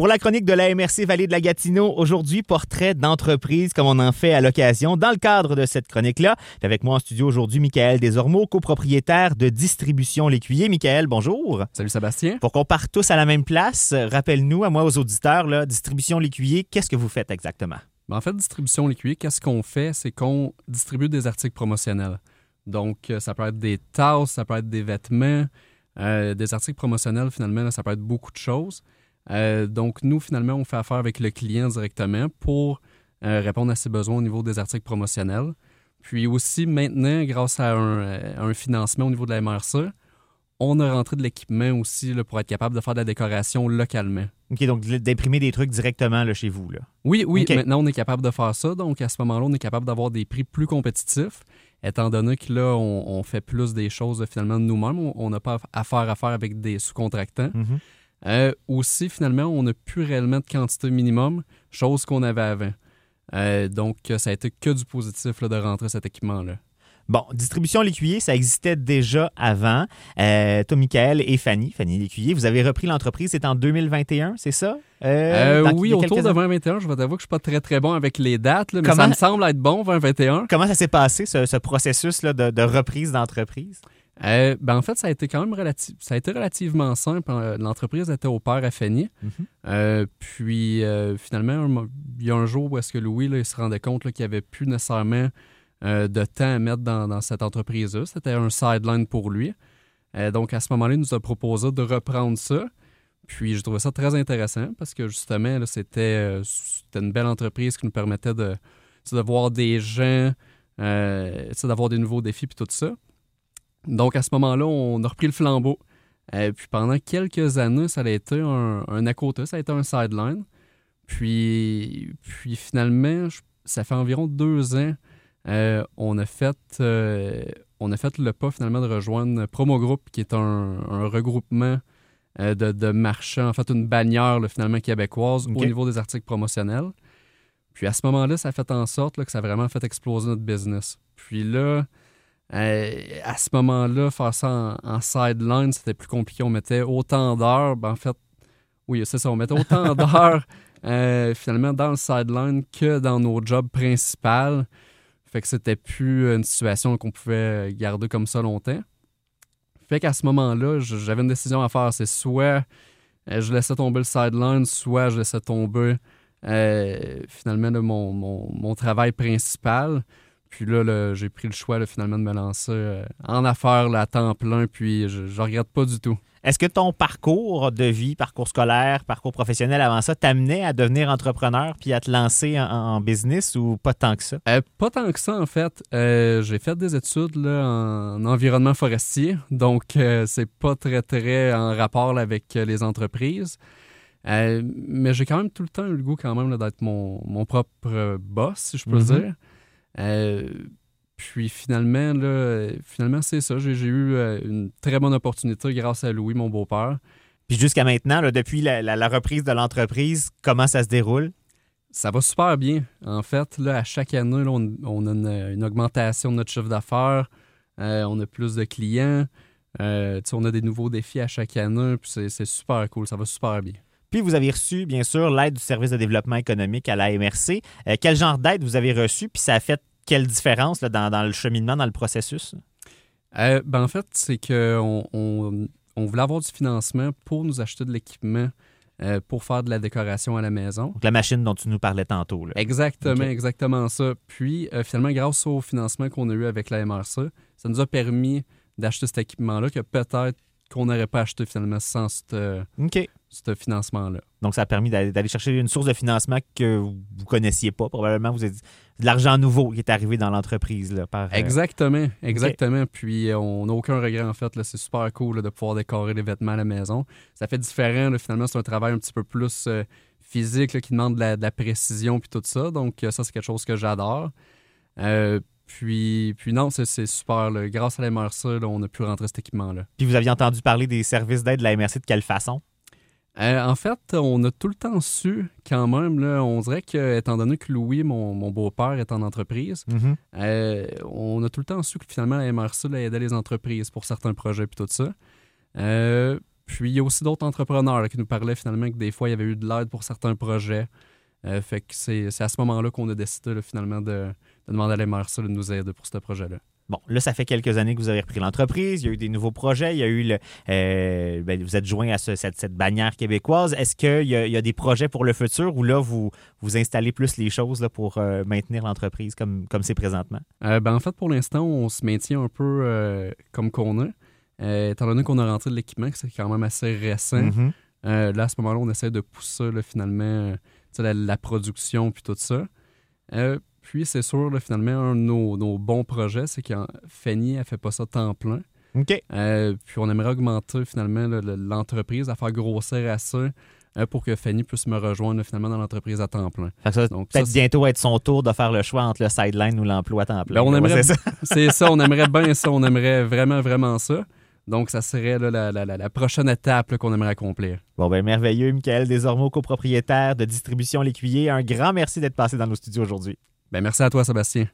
Pour la chronique de la MRC Vallée de la Gatineau, aujourd'hui, portrait d'entreprise comme on en fait à l'occasion. Dans le cadre de cette chronique-là, avec moi en studio aujourd'hui Michael Desormeaux, copropriétaire de Distribution L'Écuyer. Michael, bonjour. Salut Sébastien. Pour qu'on parte tous à la même place, rappelle-nous, à moi, aux auditeurs, là, Distribution L'Écuyer, qu'est-ce que vous faites exactement? Ben, en fait, Distribution L'Écuyer, qu'est-ce qu'on fait? C'est qu'on distribue des articles promotionnels. Donc, euh, ça peut être des tasses, ça peut être des vêtements, euh, des articles promotionnels, finalement, ça peut être beaucoup de choses. Euh, donc, nous, finalement, on fait affaire avec le client directement pour euh, répondre à ses besoins au niveau des articles promotionnels. Puis aussi, maintenant, grâce à un, euh, financement au niveau de la MRC, on a rentré de l'équipement aussi là, pour être capable de faire de la décoration localement. OK, donc d'imprimer des trucs directement là, chez vous. Là. Oui, oui, maintenant on est capable de faire ça. Donc à ce moment-là, on est capable d'avoir des prix plus compétitifs, étant donné que là, on, fait plus des choses finalement nous-mêmes. On n'a pas affaire à faire avec des sous-contractants. Mm-hmm. Euh, aussi, finalement, on n'a plus réellement de quantité minimum, chose qu'on avait avant. Euh, donc, ça a été que du positif de rentrer cet équipement-là. Bon, distribution l'écuyer, ça existait déjà avant. Euh, toi, Michael et Fanny, Fanny l'écuyer, vous avez repris l'entreprise, c'est en 2021, c'est ça? oui, autour de 2021, je vais t'avouer que je ne suis pas très très bon avec les dates, mais ça me semble être bon, 2021. Comment ça s'est passé, ce, processus là, de reprise d'entreprise? Euh, ben en fait, ça a été quand même ça a été relativement simple. Euh, l'entreprise était au père à Fanny. Mhm. Euh, puis finalement, il y a un jour où est-ce que Louis il se rendait compte qu'il n'y avait plus nécessairement de temps à mettre dans, cette entreprise-là. C'était un sideline pour lui. donc à ce moment-là, il nous a proposé de reprendre ça. Puis je trouvais ça très intéressant parce que justement, c'était une belle entreprise qui nous permettait de, de voir des gens, d'avoir des nouveaux défis puis tout ça. Donc, à ce moment-là, on a repris le flambeau. Et euh, puis, pendant quelques années, ça a été un, un à côté, ça a été un sideline. Puis, puis finalement, ça fait environ deux ans, euh, on, a fait, euh, on a fait le pas finalement de rejoindre Promo Group, qui est un, regroupement de, marchands, en fait une bannière finalement québécoise au niveau des articles promotionnels. Puis à ce moment-là, ça a fait en sorte que ça a vraiment fait exploser notre business. Puis là, euh, à ce moment-là, faire ça en, sideline, c'était plus compliqué. On mettait autant d'heures. Ben, en fait, oui, c'est ça. On mettait autant d'heures euh, finalement dans le sideline que dans nos jobs principaux. Fait que c'était plus une situation qu'on pouvait garder comme ça longtemps. Fait qu'à ce moment-là, j'avais une décision à faire. C'est soit euh, je laissais tomber le sideline, soit je laissais tomber finalement mon, mon, travail principal. Puis là, j'ai pris le choix finalement de me lancer euh, en affaires à temps plein, puis je ne regrette pas du tout. Est-ce que ton parcours de vie, parcours scolaire, parcours professionnel avant ça, t'amenait à devenir entrepreneur puis à te lancer en, business ou pas tant que ça? Euh, pas tant que ça, en fait. Euh, j'ai fait des études en environnement forestier, donc c'est pas très, très en rapport avec les entreprises. mais j'ai quand même tout le temps eu le goût quand même d'être mon, propre boss, si je peux mm-hmm. dire. Euh, puis finalement, là, finalement c'est ça. J'ai eu euh, une très bonne opportunité grâce à Louis, mon beau-père. Puis jusqu'à maintenant, depuis la, reprise de l'entreprise, comment ça se déroule? Ça va super bien. En fait, là, à chaque année, on, a une, augmentation de notre chiffre d'affaires. Euh, on a plus de clients. on a des nouveaux défis à chaque année. Puis c'est super cool. Ça va super bien. Puis vous avez reçu, bien sûr, l'aide du service de développement économique à la MRC. Euh, quel genre d'aide vous avez reçu? Puis ça a fait quelle différence dans, le cheminement, dans le processus? Euh, ben en fait, c'est qu'on on, voulait avoir du financement pour nous acheter de l'équipement euh, pour faire de la décoration à la maison. Donc, la machine dont tu nous parlais tantôt. Exactement, exactement ça. Puis, finalement, grâce au financement qu'on a eu avec la MRC, ça nous a permis d'acheter cet équipement-là que peut-être qu'on n'aurait pas acheté finalement sans ce financement-là. Donc, ça a permis d'aller chercher une source de financement que vous ne connaissiez pas. Probablement, vous avez de l'argent nouveau qui est arrivé dans l'entreprise. Par, euh, exactement, exactement. Puis, euh, on n'a aucun regret, en fait. C'est super cool de pouvoir décorer les vêtements à la maison. Ça fait différent. finalement, c'est un travail un petit peu plus euh, physique qui demande de la, précision puis tout ça. Donc, ça, c'est quelque chose que j'adore. Puis, puis non, c'est super. Grâce à la MRC, on a pu rentrer cet équipement-là. Puis vous aviez entendu parler des services d'aide de la MRC de quelle façon? Euh, en fait, on a tout le temps su quand même. Là, on dirait que, étant donné que Louis, mon, beau-père, est en entreprise, mm-hmm. euh, on a tout le temps su que finalement la MRC aidait les entreprises pour certains projets et tout ça. Euh, puis il y a aussi d'autres entrepreneurs qui nous parlaient finalement que des fois il y avait eu de l'aide pour certains projets. fait que c'est à ce moment-là qu'on a décidé finalement de, de demander à l'MRC de nous aider pour ce projet-là. Bon, là, ça fait quelques années que vous avez repris l'entreprise. Il y a eu des nouveaux projets. Il y a eu le. Euh, ben, vous êtes joint à cette, bannière québécoise. Est-ce qu'il y, y, a des projets pour le futur ou là, vous, vous installez plus les choses là, pour euh, maintenir l'entreprise comme c'est présentement? Euh, ben, en fait, pour l'instant, on se maintient un peu comme qu'on est. étant donné qu'on a rentré de l'équipement, c'est quand même assez récent. Mm-hmm. là, à ce moment-là, on essaie de pousser finalement la, la, production puis tout ça. Puis, c'est sûr, finalement, un de nos, bons projets, c'est que Fanny, elle fait pas ça temps plein. OK. Euh, puis, on aimerait augmenter, finalement, l'entreprise, à faire grossir à ça euh, pour que Fanny puisse me rejoindre, finalement, dans l'entreprise à temps plein. Donc, peut-être bientôt être son tour de faire le choix entre le sideline ou l'emploi à temps plein. Ben, on aimerait, c'est ça. on aimerait bien ça. On aimerait vraiment, vraiment ça. Donc, ça serait la, prochaine étape qu'on aimerait accomplir. Bon, ben merveilleux. Michael Desormeaux, copropriétaire de Distribution L'Écuyer. Un grand merci d'être passé dans nos studios aujourd'hui. Ben, merci à toi, Sébastien.